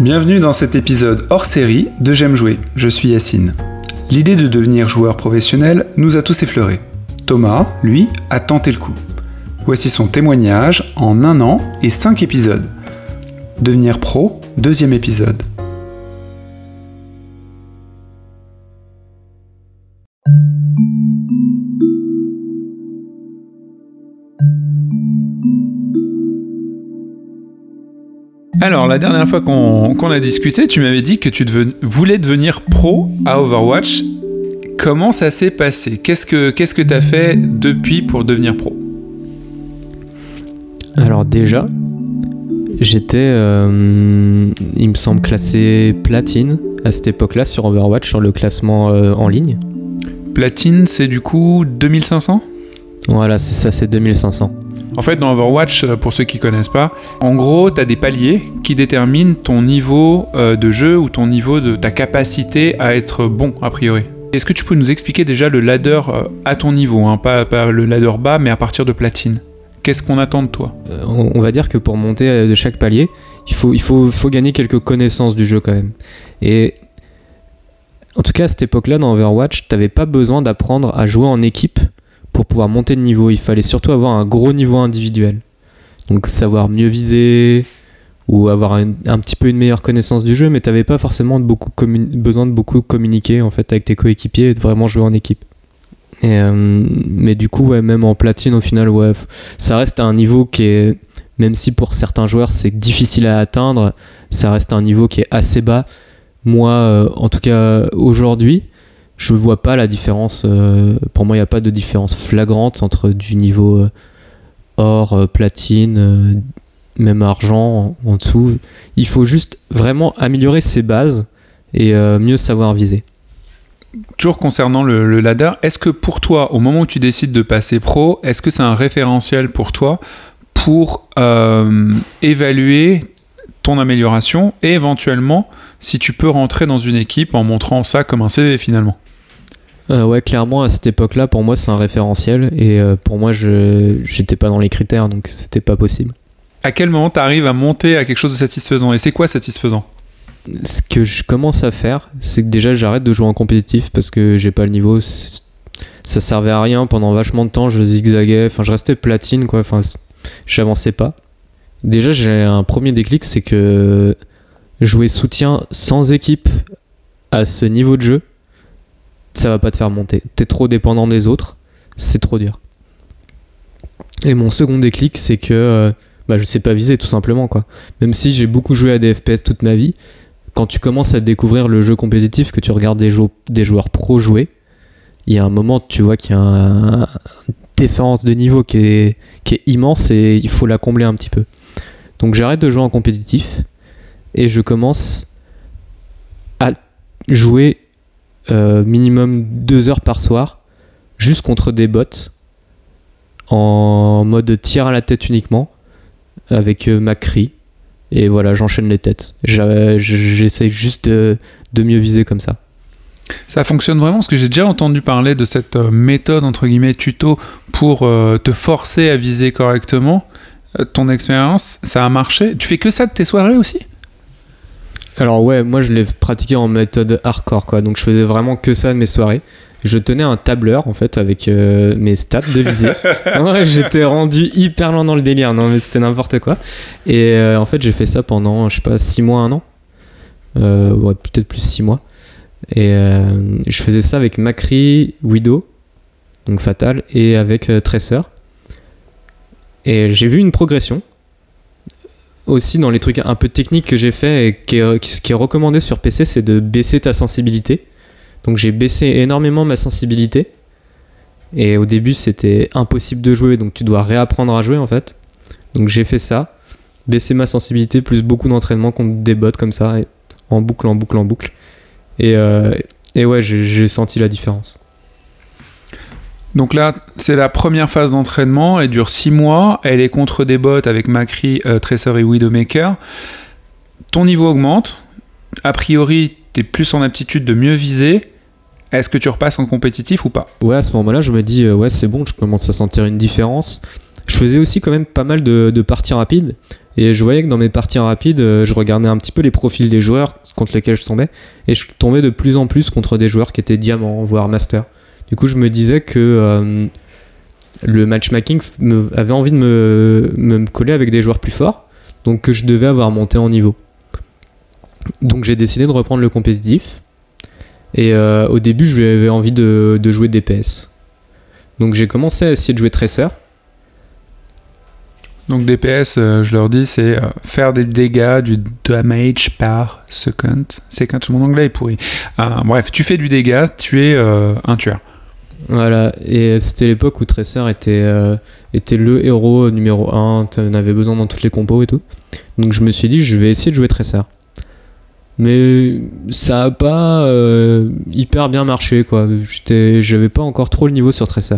Bienvenue dans cet épisode hors série de J'aime jouer, je suis Yacine. L'idée de devenir joueur professionnel nous a tous effleurés. Thomas, lui, a tenté le coup. Voici son témoignage en un an et cinq épisodes. Devenir pro, deuxième épisode. Alors, la dernière fois qu'on a discuté, tu m'avais dit que tu voulais devenir pro à Overwatch. Comment ça s'est passé? Qu'est-ce que tu as fait depuis pour devenir pro? Alors déjà, j'étais, euh, il me semble, classé platine à cette époque-là sur Overwatch, sur le classement euh, en ligne. Platine, c'est du coup 2500 Voilà, c'est ça, c'est 2500. En fait, dans Overwatch, euh, pour ceux qui connaissent pas, en gros, tu as des paliers qui déterminent ton niveau euh, de jeu ou ton niveau de ta capacité à être bon, a priori. Est-ce que tu peux nous expliquer déjà le ladder euh, à ton niveau, hein, pas, le ladder bas, mais à partir de platine? Qu'est-ce qu'on attend de toi? On va dire que pour monter de chaque palier, il faut gagner quelques connaissances du jeu quand même. Et en tout cas, à cette époque-là, dans Overwatch, t'avais pas besoin d'apprendre à jouer en équipe pour pouvoir monter de niveau. Il fallait surtout avoir un gros niveau individuel. Donc savoir mieux viser ou avoir un, petit peu une meilleure connaissance du jeu, mais tu n'avais pas forcément beaucoup besoin de beaucoup communiquer en fait avec tes coéquipiers et de vraiment jouer en équipe. Euh, mais du coup, même en platine, au final, ça reste un niveau qui est, même si pour certains joueurs c'est difficile à atteindre, ça reste un niveau qui est assez bas. Moi, euh, en tout cas aujourd'hui, je vois pas la différence. Euh, pour moi, il n'y a pas de différence flagrante entre du niveau euh, or, euh, platine, même argent en, dessous. Il faut juste vraiment améliorer ses bases et mieux savoir viser. Toujours concernant le, ladder, est-ce que pour toi, au moment où tu décides de passer pro, est-ce que c'est un référentiel pour toi pour évaluer ton amélioration et éventuellement si tu peux rentrer dans une équipe en montrant ça comme un CV finalement? Euh, ouais, clairement, à cette époque-là, pour moi, c'est un référentiel. Et euh, pour moi, je j'étais pas dans les critères, donc c'était pas possible. À quel moment tu arrives à monter à quelque chose de satisfaisant Et c'est quoi satisfaisant? Ce que je commence à faire, c'est que déjà, j'arrête de jouer en compétitif parce que j'ai pas le niveau. Ça servait à rien. Pendant vachement de temps, je zigzaguais. Enfin, je restais platine, quoi. Enfin, j'avançais pas. Déjà, j'ai un premier déclic, c'est que jouer soutien sans équipe à ce niveau de jeu, ça va pas te faire monter. T'es trop dépendant des autres, c'est trop dur. Et mon second déclic, c'est que euh, bah, je sais pas viser tout simplement quoi. Même si j'ai beaucoup joué à des FPS toute ma vie, quand tu commences à découvrir le jeu compétitif, que tu regardes des, des joueurs pro jouer, il y a un moment, tu vois qu'il y a une différence de niveau qui est, qui est immense et il faut la combler un petit peu. Donc j'arrête de jouer en compétitif et je commence à jouer euh, minimum deux heures par soir, juste contre des bots, en mode tir à la tête uniquement, avec euh, ma cri. Et voilà, j'enchaîne les têtes. J'essaie juste de, mieux viser comme ça. Ça fonctionne vraiment parce que j'ai déjà entendu parler de cette euh, méthode entre guillemets tuto pour te forcer à viser correctement. ton expérience, ça a marché. Tu fais que ça de tes soirées aussi? Alors ouais, moi je l'ai pratiqué en méthode hardcore quoi, donc je faisais vraiment que ça de mes soirées. Je tenais un tableur en fait avec euh, mes stats de visée. j'étais rendu hyper loin dans le délire, non mais c'était n'importe quoi. Et euh, en fait j'ai fait ça pendant je sais pas 6 mois, un an. Euh, ouais, peut-être plus 6 mois. Et je faisais ça avec Macri, Widow, donc Fatal, et avec Tracer. Et j'ai vu une progression aussi dans les trucs un peu techniques que j'ai fait et qui est, recommandé sur PC, c'est de baisser ta sensibilité. Donc j'ai baissé énormément ma sensibilité. Et au début, c'était impossible de jouer, donc tu dois réapprendre à jouer en fait. Donc j'ai fait ça, baisser ma sensibilité, plus beaucoup d'entraînement contre des bots comme ça, en boucle, en boucle, en boucle. Et, euh, et ouais, j'ai senti la différence. Donc là, c'est la première phase d'entraînement, elle dure 6 mois, elle est contre des bots avec Macri, euh, Tracer et Widowmaker. Ton niveau augmente, a priori, tu es plus en aptitude de mieux viser. Est-ce que tu repasses en compétitif ou pas? Ouais, à ce moment-là, je me dis, euh, ouais, c'est bon, je commence à sentir une différence. Je faisais aussi quand même pas mal de, parties rapides. Et je voyais que dans mes parties rapides, euh, je regardais un petit peu les profils des joueurs contre lesquels je tombais. Et je tombais de plus en plus contre des joueurs qui étaient diamants, voire master. Du coup, je me disais que euh, le matchmaking avait envie de me, coller avec des joueurs plus forts. Donc que je devais avoir monté en niveau. Donc j'ai décidé de reprendre le compétitif. Et euh, au début, j'avais envie de, jouer DPS. Donc j'ai commencé à essayer de jouer Tracer. Donc DPS, euh, je leur dis, c'est faire des dégâts, du damage par second. Second, mon anglais est pourri. Bref, tu fais du dégât, tu es un tueur. Voilà, et c'était l'époque où Tracer était, euh, était le héros numéro 1, t'en avais besoin dans toutes les compos et tout. Donc je me suis dit, je vais essayer de jouer Tracer. Mais ça a pas euh, hyper bien marché, quoi. J'avais pas encore trop le niveau sur Tracer.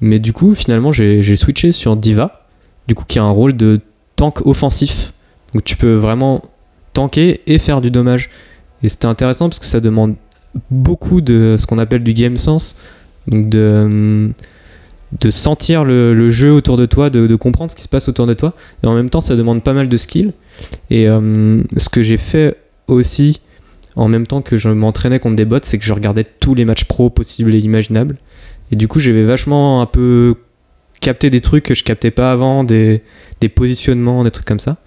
Mais du coup, finalement, j'ai j'ai switché sur Diva, du coup, qui a un rôle de tank offensif. Donc tu peux vraiment tanker et faire du dommage. Et c'était intéressant parce que ça demande beaucoup de ce qu'on appelle du game sense, donc de, hum, de sentir le, jeu autour de toi, de, comprendre ce qui se passe autour de toi, et en même temps ça demande pas mal de skill. Et hum, ce que j'ai fait aussi, en même temps que je m'entraînais contre des bots, c'est que je regardais tous les matchs pro possibles et imaginables, et du coup j'avais vachement un peu capté des trucs que je captais pas avant, des, des positionnements, des trucs comme ça.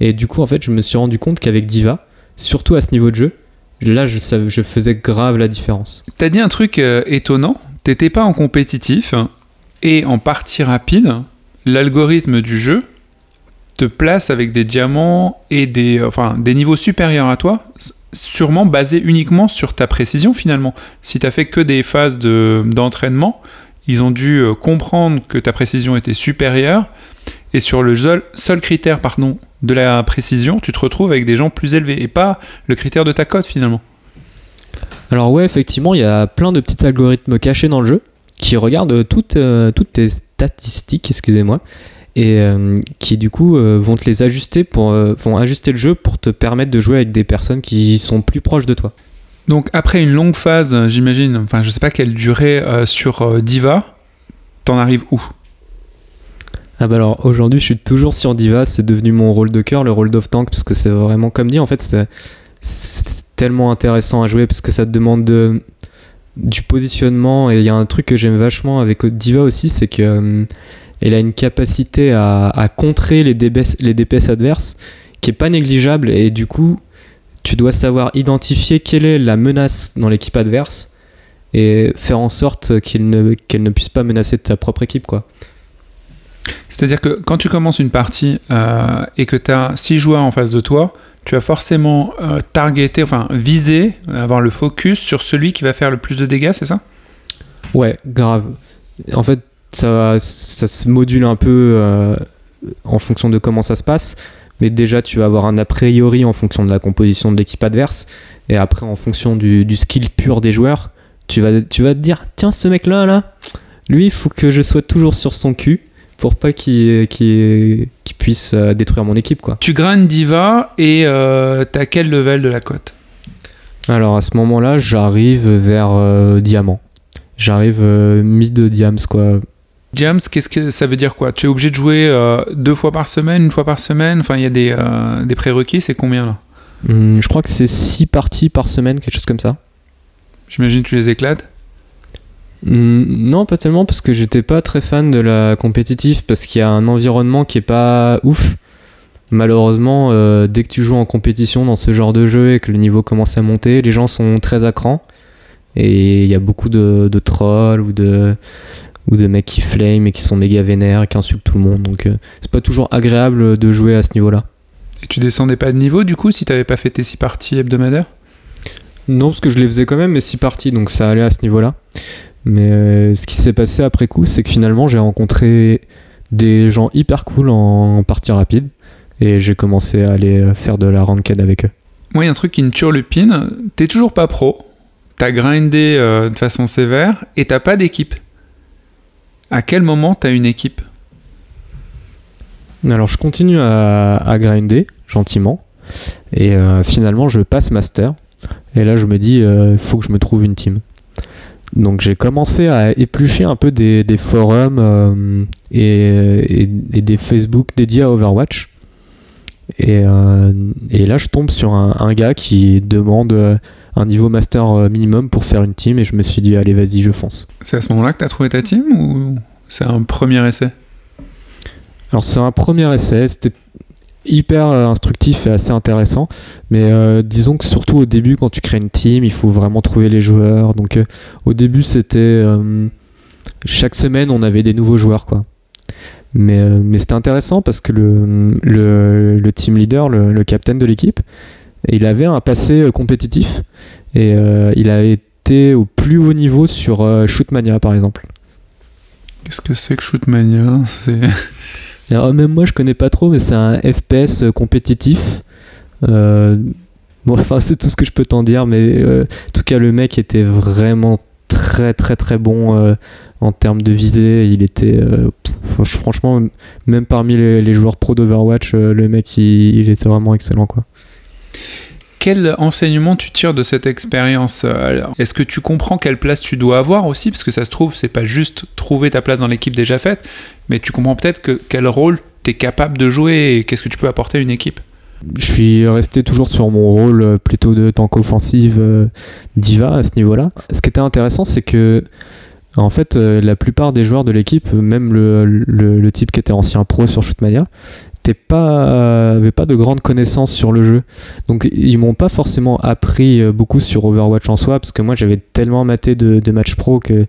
Et du coup en fait je me suis rendu compte qu'avec Diva, surtout à ce niveau de jeu, Là, je, faisais grave la différence. T'as dit un truc euh, étonnant. T'étais pas en compétitif et en partie rapide, l'algorithme du jeu te place avec des diamants et des, des niveaux supérieurs à toi, sûrement basés uniquement sur ta précision finalement. Si t'as fait que des phases de- d'entraînement, ils ont dû euh, comprendre que ta précision était supérieure et sur le seul, seul critère pardon, de la précision, tu te retrouves avec des gens plus élevés et pas le critère de ta cote finalement. Alors ouais, effectivement, il y a plein de petits algorithmes cachés dans le jeu qui regardent toutes, euh, toutes tes statistiques, excusez-moi, et euh, qui du coup euh, vont te les ajuster pour, vont ajuster le jeu pour te permettre de jouer avec des personnes qui sont plus proches de toi. Donc après une longue phase, j'imagine, enfin je sais pas quelle durée sur Diva, t'en arrives où? Ah bah alors aujourd'hui je suis toujours sur Diva, c'est devenu mon rôle de cœur, le rôle d'off tank, parce que c'est vraiment comme dit en fait c'est tellement intéressant à jouer parce que ça te demande de, du positionnement et il y a un truc que j'aime vachement avec Diva aussi c'est que euh, elle a une capacité à, contrer les DPS, adverses qui est pas négligeable et du coup tu dois savoir identifier quelle est la menace dans l'équipe adverse et faire en sorte ne, qu'elle ne puisse pas menacer ta propre équipe quoi. C'est-à-dire que quand tu commences une partie euh, et que tu as 6 joueurs en face de toi, tu vas forcément euh, targeter, enfin viser, avoir le focus sur celui qui va faire le plus de dégâts, c'est ça? Ouais, grave. En fait, ça, ça se module un peu euh, en fonction de comment ça se passe. Mais déjà, tu vas avoir un a priori en fonction de la composition de l'équipe adverse. Et après, en fonction du, du skill pur des joueurs, tu vas, tu vas te dire Tiens, ce mec-là, là, lui, il faut que je sois toujours sur son cul pour pas qu'il puisse euh, détruire mon équipe, quoi. Tu grindes Diva et euh, t'as quel level de la cote? Alors, à ce moment-là, j'arrive vers euh, Diamant. J'arrive euh, mid Diams, quoi. James, qu'est-ce que ça veut dire quoi? Tu es obligé de jouer euh, deux fois par semaine, une fois par semaine? Enfin, il y a des, euh, des prérequis, c'est combien là? Hum, je crois que c'est 6 parties par semaine, quelque chose comme ça. J'imagine que tu les éclates. Non, pas tellement parce que j'étais pas très fan de la compétitive parce qu'il y a un environnement qui est pas ouf. Malheureusement, euh, dès que tu joues en compétition dans ce genre de jeu et que le niveau commence à monter, les gens sont très à cran et il y a beaucoup de, de trolls ou de ou de mecs qui flame et qui sont méga vénères et qui insultent tout le monde. Donc euh, c'est pas toujours agréable de jouer à ce niveau-là. Et tu descendais pas de niveau du coup si t'avais pas fait tes 6 parties hebdomadaires? Non, parce que je les faisais quand même, mais six parties, donc ça allait à ce niveau-là. Mais euh, ce qui s'est passé après coup, c'est que finalement, j'ai rencontré des gens hyper cool en partie rapide. Et j'ai commencé à aller euh, faire de la ranked avec eux. Moi, il y a un truc qui me turlupine. T'es toujours pas pro. T'as grindé euh, de façon sévère et t'as pas d'équipe. À quel moment t'as une équipe? Alors, je continue à, à grinder gentiment. Et euh, finalement, je passe master. Et là, je me dis, il faut que je me trouve une team. Donc, j'ai commencé à éplucher un peu des, des forums euh, et, et- et des Facebook dédiés à Overwatch. Et, et, là, je tombe sur un, un gars qui demande un niveau master minimum pour faire une team et je me suis dit allez vas-y je fonce. C'est à ce moment-là que tu as trouvé ta team ou c'est un premier essai? Alors c'est un premier essai, c'était hyper euh, instructif et assez intéressant. Mais euh, disons que surtout au début, quand tu crées une team, il faut vraiment trouver les joueurs. Donc euh, au début, c'était chaque semaine, on avait des nouveaux joueurs, quoi. Mais, c'était intéressant parce que le, le, team leader, le, le captain de l'équipe, il avait un passé compétitif et il a été au plus haut niveau sur Shootmania, par exemple. Qu'est-ce que c'est que Shootmania? Même moi, je connais pas trop, mais c'est un FPS compétitif. Euh, bon, enfin, c'est tout ce que je peux t'en dire, mais euh, en tout cas, le mec était vraiment très, très, très bon euh, en termes de visée. Il était, franchement, même parmi les, joueurs pro d'Overwatch, le mec, il, il, était vraiment excellent, quoi quel enseignement tu tires de cette expérience Est-ce que tu comprends quelle place tu dois avoir aussi Parce que ça se trouve, c'est pas juste trouver ta place dans l'équipe déjà faite, mais tu comprends peut-être que quel rôle tu es capable de jouer et qu'est-ce que tu peux apporter à une équipe? Je suis resté toujours sur mon rôle euh, plutôt de tank offensive euh, diva à ce niveau-là. Ce qui était intéressant, c'est que en fait, euh, la plupart des joueurs de l'équipe, même le, type qui était ancien pro sur Shootmania, pas, avait pas de grandes connaissances sur le jeu. Donc ils m'ont pas forcément appris euh, beaucoup sur Overwatch en soi, parce que moi j'avais tellement maté de, de matchs pro que,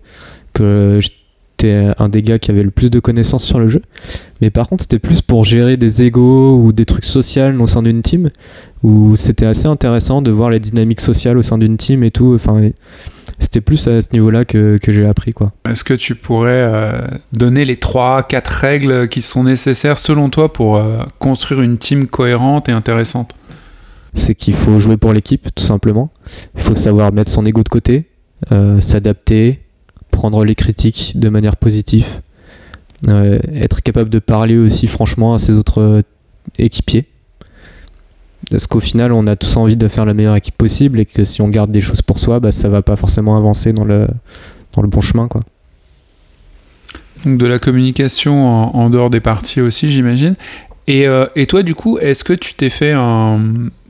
que j'étais un des gars qui avait le plus de connaissances sur le jeu. Mais par contre c'était plus pour gérer des égos ou des trucs sociaux au sein d'une team, où c'était assez intéressant de voir les dynamiques sociales au sein d'une team et tout. Enfin, c'était plus à ce niveau-là que, que j'ai appris. quoi. Est-ce que tu pourrais euh, donner les 3-4 règles qui sont nécessaires selon toi pour euh, construire une team cohérente et intéressante? C'est qu'il faut jouer pour l'équipe, tout simplement. Il faut savoir mettre son ego de côté, euh, s'adapter, prendre les critiques de manière positive, être capable de parler aussi franchement à ses autres équipiers parce qu'au final, on a tous envie de faire la meilleure équipe possible et que si on garde des choses pour soi, bah, ça va pas forcément avancer dans le, dans le bon chemin. Quoi. Donc de la communication en, dehors des parties aussi, j'imagine. Et, euh, et, toi, du coup, est-ce que tu t'es fait un.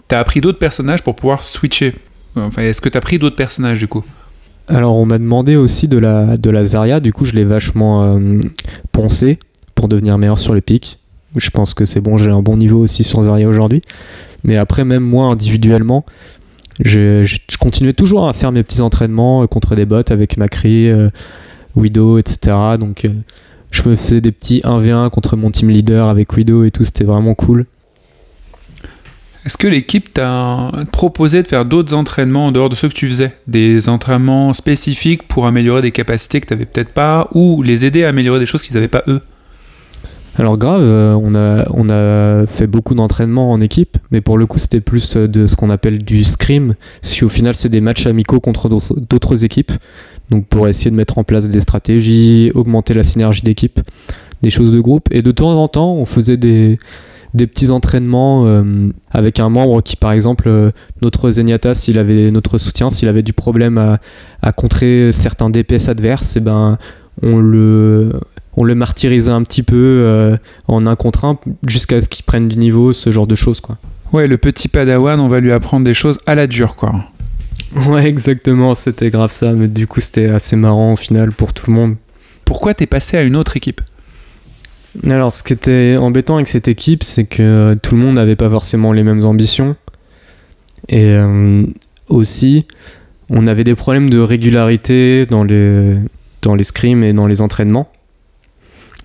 T'as appris d'autres personnages pour pouvoir switcher? Enfin, est-ce que t'as pris d'autres personnages du coup? Alors, on m'a demandé aussi de la, de la Zarya, du coup, je l'ai vachement euh, poncé pour devenir meilleur sur le pic. Je pense que c'est bon, j'ai un bon niveau aussi sur Zarya aujourd'hui. Mais après, même moi, individuellement, je, continuais toujours à faire mes petits entraînements euh, contre des bots avec Macri, euh, Widow, etc. Donc, euh, je me faisais des petits 1v1 contre mon team leader avec Widow et tout, c'était vraiment cool. Est-ce que l'équipe t'a proposé de faire d'autres entraînements en dehors de ceux que tu faisais? Des entraînements spécifiques pour améliorer des capacités que tu n'avais peut-être pas ou les aider à améliorer des choses qu'ils n'avaient pas eux? Alors grave, euh, on, a, on a fait beaucoup d'entraînements en équipe, mais pour le coup c'était plus euh, de ce qu'on appelle du scrim, si au final c'est des matchs amicaux contre d'autres équipes, donc pour essayer de mettre en place des stratégies, augmenter la synergie d'équipe, des choses de groupe, et de temps en temps on faisait des, petits entraînements euh, avec un membre qui par exemple notre Zenyatta s'il avait notre soutien s'il avait du problème à, à contrer certains DPS adverses et eh ben on le on le martyrisait un petit peu euh, en un contre un jusqu'à ce qu'il prenne du niveau, ce genre de choses quoi. Ouais, le petit padawan, on va lui apprendre des choses à la dure quoi. Ouais, exactement, c'était grave ça, mais du coup c'était assez marrant au final pour tout le monde. Pourquoi t'es passé à une autre équipe? Alors, ce qui était embêtant avec cette équipe, c'est que tout le monde n'avait pas forcément les mêmes ambitions. Et euh, aussi, on avait des problèmes de régularité dans les, dans les scrims et dans les entraînements.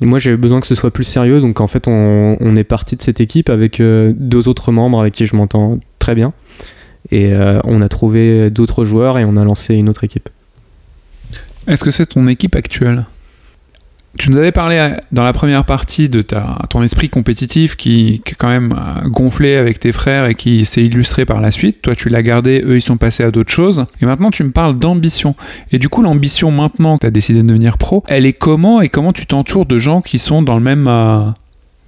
Moi, j'avais besoin que ce soit plus sérieux, donc en fait, on, est parti de cette équipe avec euh, deux autres membres avec qui je m'entends très bien. Et euh, on a trouvé d'autres joueurs et on a lancé une autre équipe. Est-ce que c'est ton équipe actuelle? Tu nous avais parlé euh, dans la première partie de ton esprit compétitif qui, qui est quand même euh, gonflé avec tes frères et qui s'est illustré par la suite. Toi, tu l'as gardé, eux, ils sont passés à d'autres choses. Et maintenant, tu me parles d'ambition. Et du coup, l'ambition maintenant que tu as décidé de devenir pro, elle est comment et comment tu t'entoures de gens qui sont dans le même euh,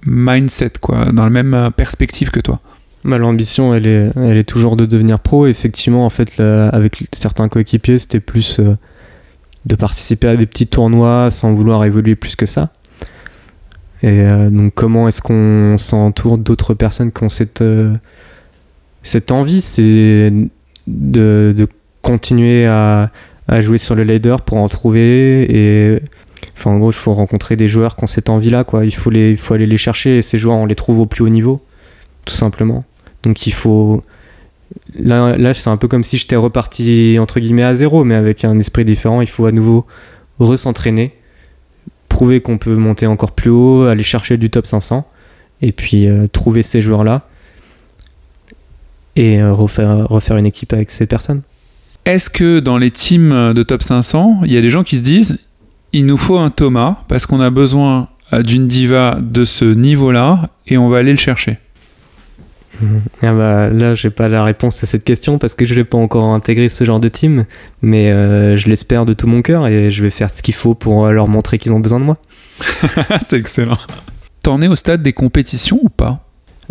mindset, quoi, dans la même perspective que toi? Bah, L'ambition, elle est, elle est toujours de devenir pro. Effectivement, en fait, avec certains coéquipiers, c'était plus de participer à des petits tournois sans vouloir évoluer plus que ça. Et donc comment est-ce qu'on s'entoure d'autres personnes qui ont cette, cette envie, c'est de, de, continuer à, à, jouer sur le ladder pour en trouver et enfin en gros il faut rencontrer des joueurs qui ont cette envie là quoi. Il faut les il faut aller les chercher et ces joueurs on les trouve au plus haut niveau tout simplement. Donc il faut là, là c'est un peu comme si j'étais reparti entre guillemets à zéro mais avec un esprit différent il faut à nouveau re-s'entraîner prouver qu'on peut monter encore plus haut aller chercher du top 500 et puis euh, trouver ces joueurs là et euh, refaire, refaire une équipe avec ces personnes. Est-ce que dans les teams de top 500, il y a des gens qui se disent il nous faut un Thomas parce qu'on a besoin euh, d'une diva de ce niveau-là et on va aller le chercher? Ah bah, là, j'ai pas la réponse à cette question parce que je n'ai pas encore intégré ce genre de team, mais euh, je l'espère de tout mon cœur et je vais faire ce qu'il faut pour leur montrer qu'ils ont besoin de moi. C'est excellent. T'en es au stade des compétitions ou pas?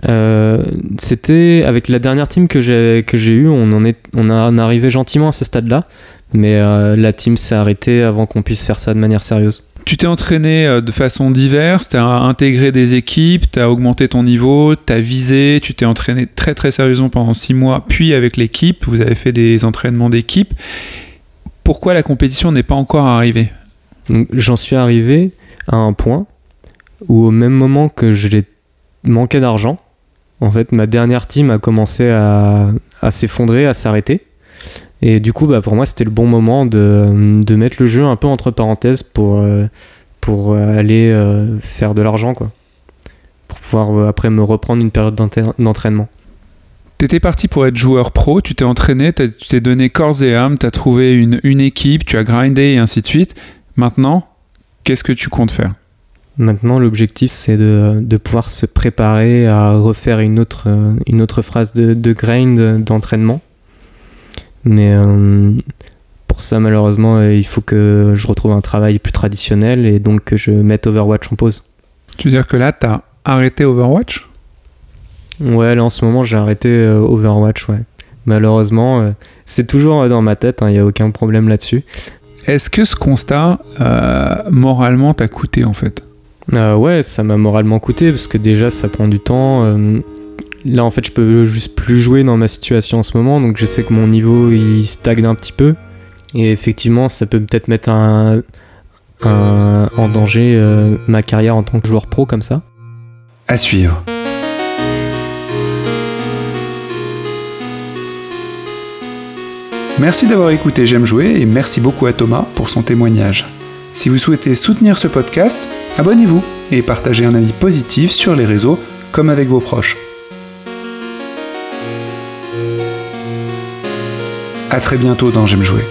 Euh, c'était avec la dernière team que j'ai que j'ai eu, on en est on a arrivé gentiment à ce stade-là, mais euh, la team s'est arrêtée avant qu'on puisse faire ça de manière sérieuse. Tu t'es entraîné euh, de façon diverse, tu as intégré des équipes, tu as augmenté ton niveau, tu as visé, tu t'es entraîné très très sérieusement pendant six mois, puis avec l'équipe, vous avez fait des entraînements d'équipe. Pourquoi la compétition n'est pas encore arrivée? J'en suis arrivé à un point où au même moment que je manquais d'argent, en fait, ma dernière team a commencé à, s'effondrer, à s'arrêter. Et du coup, bah, pour moi, c'était le bon moment de, de, mettre le jeu un peu entre parenthèses pour, euh, pour aller euh, faire de l'argent, quoi. Pour pouvoir euh, après me reprendre une période d'entraînement. T'étais parti pour être joueur pro, tu t'es entraîné, tu t'es donné corps et âme, tu as trouvé une, une équipe, tu as grindé et ainsi de suite. Maintenant, qu'est-ce que tu comptes faire? Maintenant, l'objectif, c'est de, de, pouvoir se préparer à refaire une autre, une autre phrase de, de grind d'entraînement. Mais euh, pour ça, malheureusement, euh, il faut que je retrouve un travail plus traditionnel et donc que je mette Overwatch en pause. Tu veux dire que là, tu as arrêté Overwatch? Ouais, là en ce moment, j'ai arrêté euh, Overwatch, ouais. Malheureusement, c'est toujours dans ma tête, il hein, n'y a aucun problème là-dessus. Est-ce que ce constat, moralement, t'a coûté en fait? Euh, ouais, ça m'a moralement coûté parce que déjà ça prend du temps. Euh, là en fait je peux juste plus jouer dans ma situation en ce moment donc je sais que mon niveau il stagne un petit peu et effectivement ça peut peut-être mettre un, en danger euh, ma carrière en tant que joueur pro comme ça. À suivre. Merci d'avoir écouté J'aime jouer et merci beaucoup à Thomas pour son témoignage. Si vous souhaitez soutenir ce podcast, abonnez-vous et partagez un avis positif sur les réseaux comme avec vos proches. A très bientôt dans J'aime jouer.